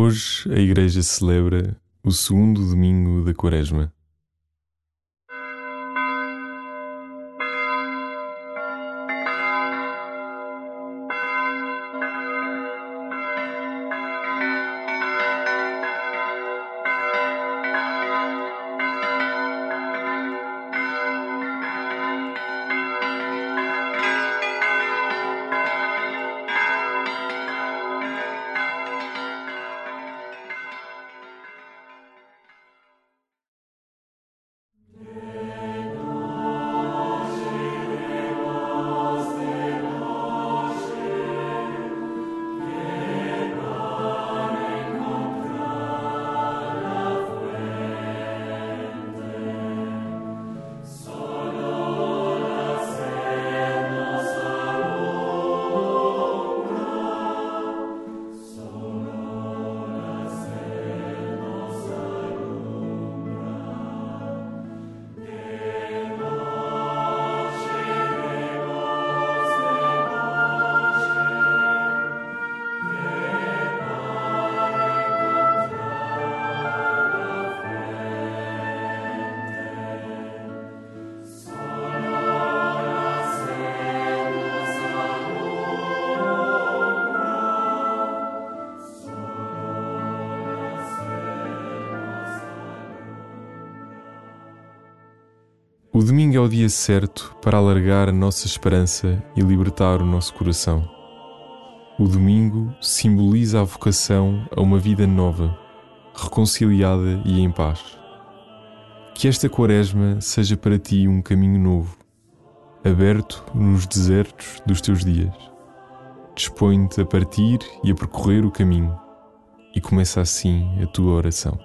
Hoje a Igreja celebra o segundo domingo da Quaresma. É o dia certo para alargar a nossa esperança e libertar o nosso coração. O domingo simboliza a vocação a uma vida nova, reconciliada e em paz. Que esta quaresma seja para ti um caminho novo, aberto nos desertos dos teus dias. Dispõe-te a partir e a percorrer o caminho, e começa assim a tua oração.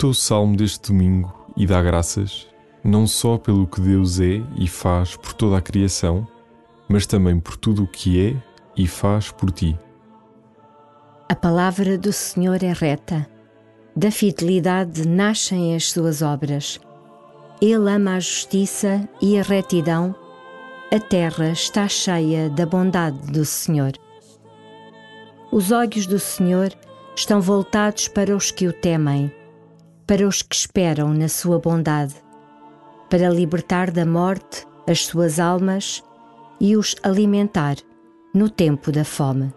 Escuta o salmo deste domingo e dá graças, não só pelo que Deus é e faz por toda a criação, mas também por tudo o que é e faz por ti. A palavra do Senhor é reta, da fidelidade nascem as suas obras. Ele ama a justiça e a retidão, a terra está cheia da bondade do Senhor. Os olhos do Senhor estão voltados para os que o temem para os que esperam na sua bondade, para libertar da morte as suas almas e os alimentar no tempo da fome.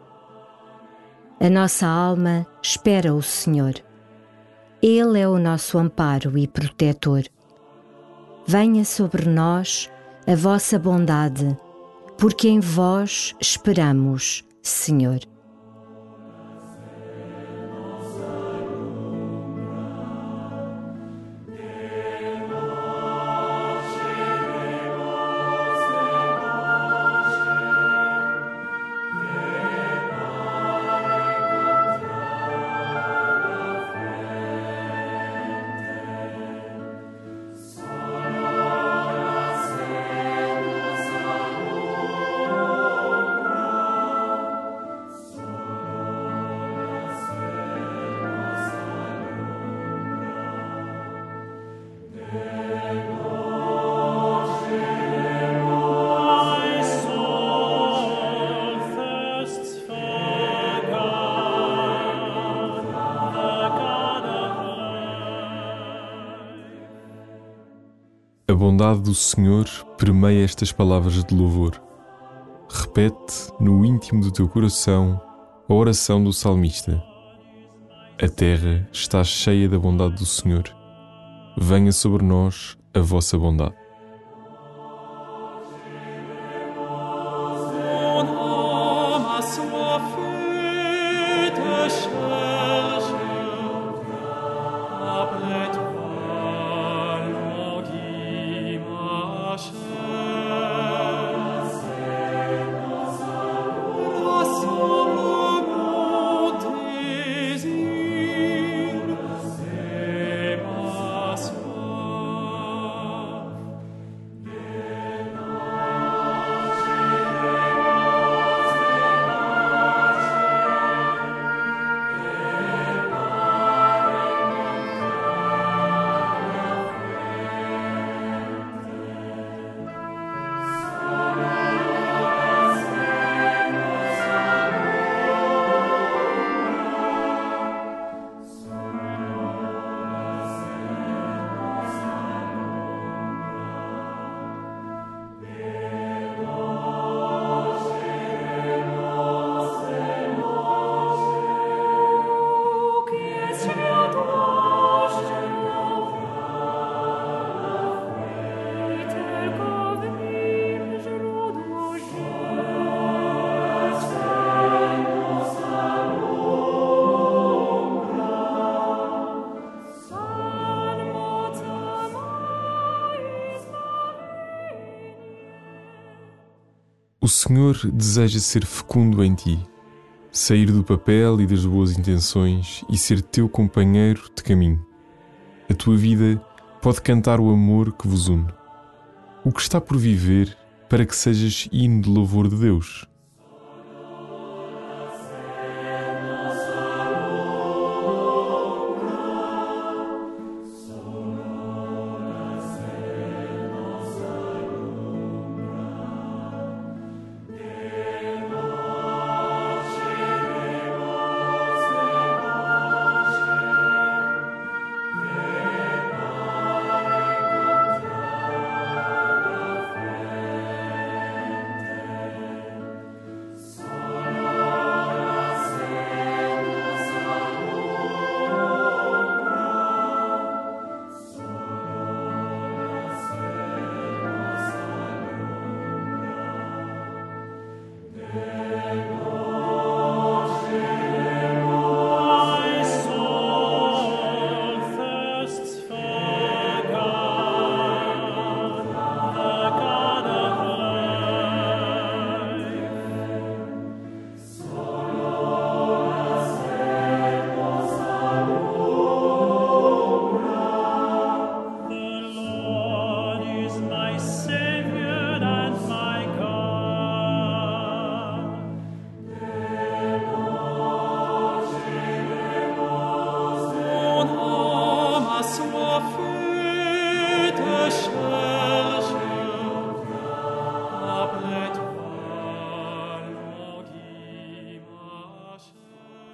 A nossa alma espera o Senhor. Ele é o nosso amparo e protetor. Venha sobre nós a vossa bondade, porque em vós esperamos, Senhor. A bondade do Senhor permeia estas palavras de louvor. Repete no íntimo do teu coração a oração do salmista. A terra está cheia da bondade do Senhor. Venha sobre nós a vossa bondade. O Senhor deseja ser fecundo em ti, sair do papel e das boas intenções e ser teu companheiro de caminho. A tua vida pode cantar o amor que vos une. O que está por viver para que sejas hino de louvor de Deus.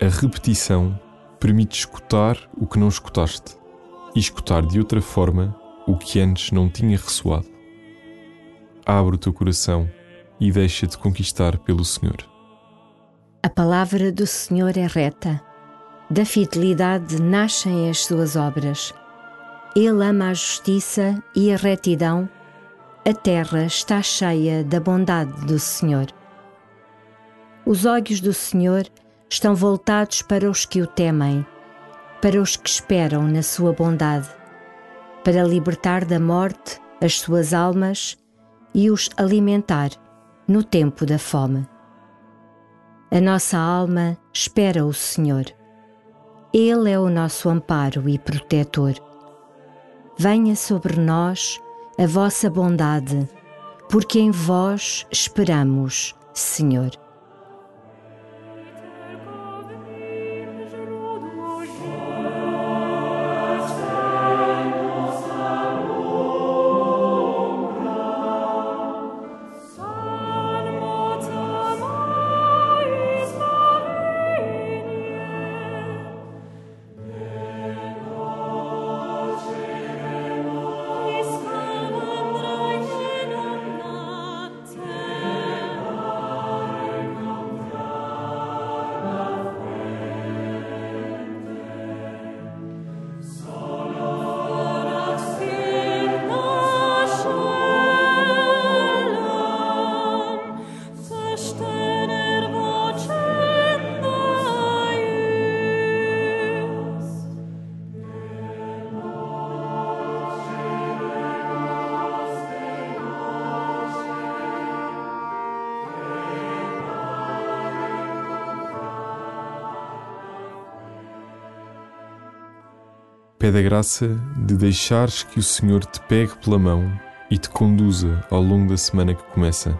A repetição permite escutar o que não escutaste e escutar de outra forma o que antes não tinha ressoado. Abre o teu coração e deixa-te conquistar pelo Senhor. A palavra do Senhor é reta, da fidelidade nascem as suas obras. Ele ama a justiça e a retidão, a terra está cheia da bondade do Senhor. Os olhos do Senhor estão voltados para os que o temem, para os que esperam na sua bondade, para libertar da morte as suas almas e os alimentar no tempo da fome. A nossa alma espera o Senhor. Ele é o nosso amparo e protetor. Venha sobre nós a vossa bondade, porque em vós esperamos, Senhor. Pede a graça de deixares que o Senhor te pegue pela mão e te conduza ao longo da semana que começa.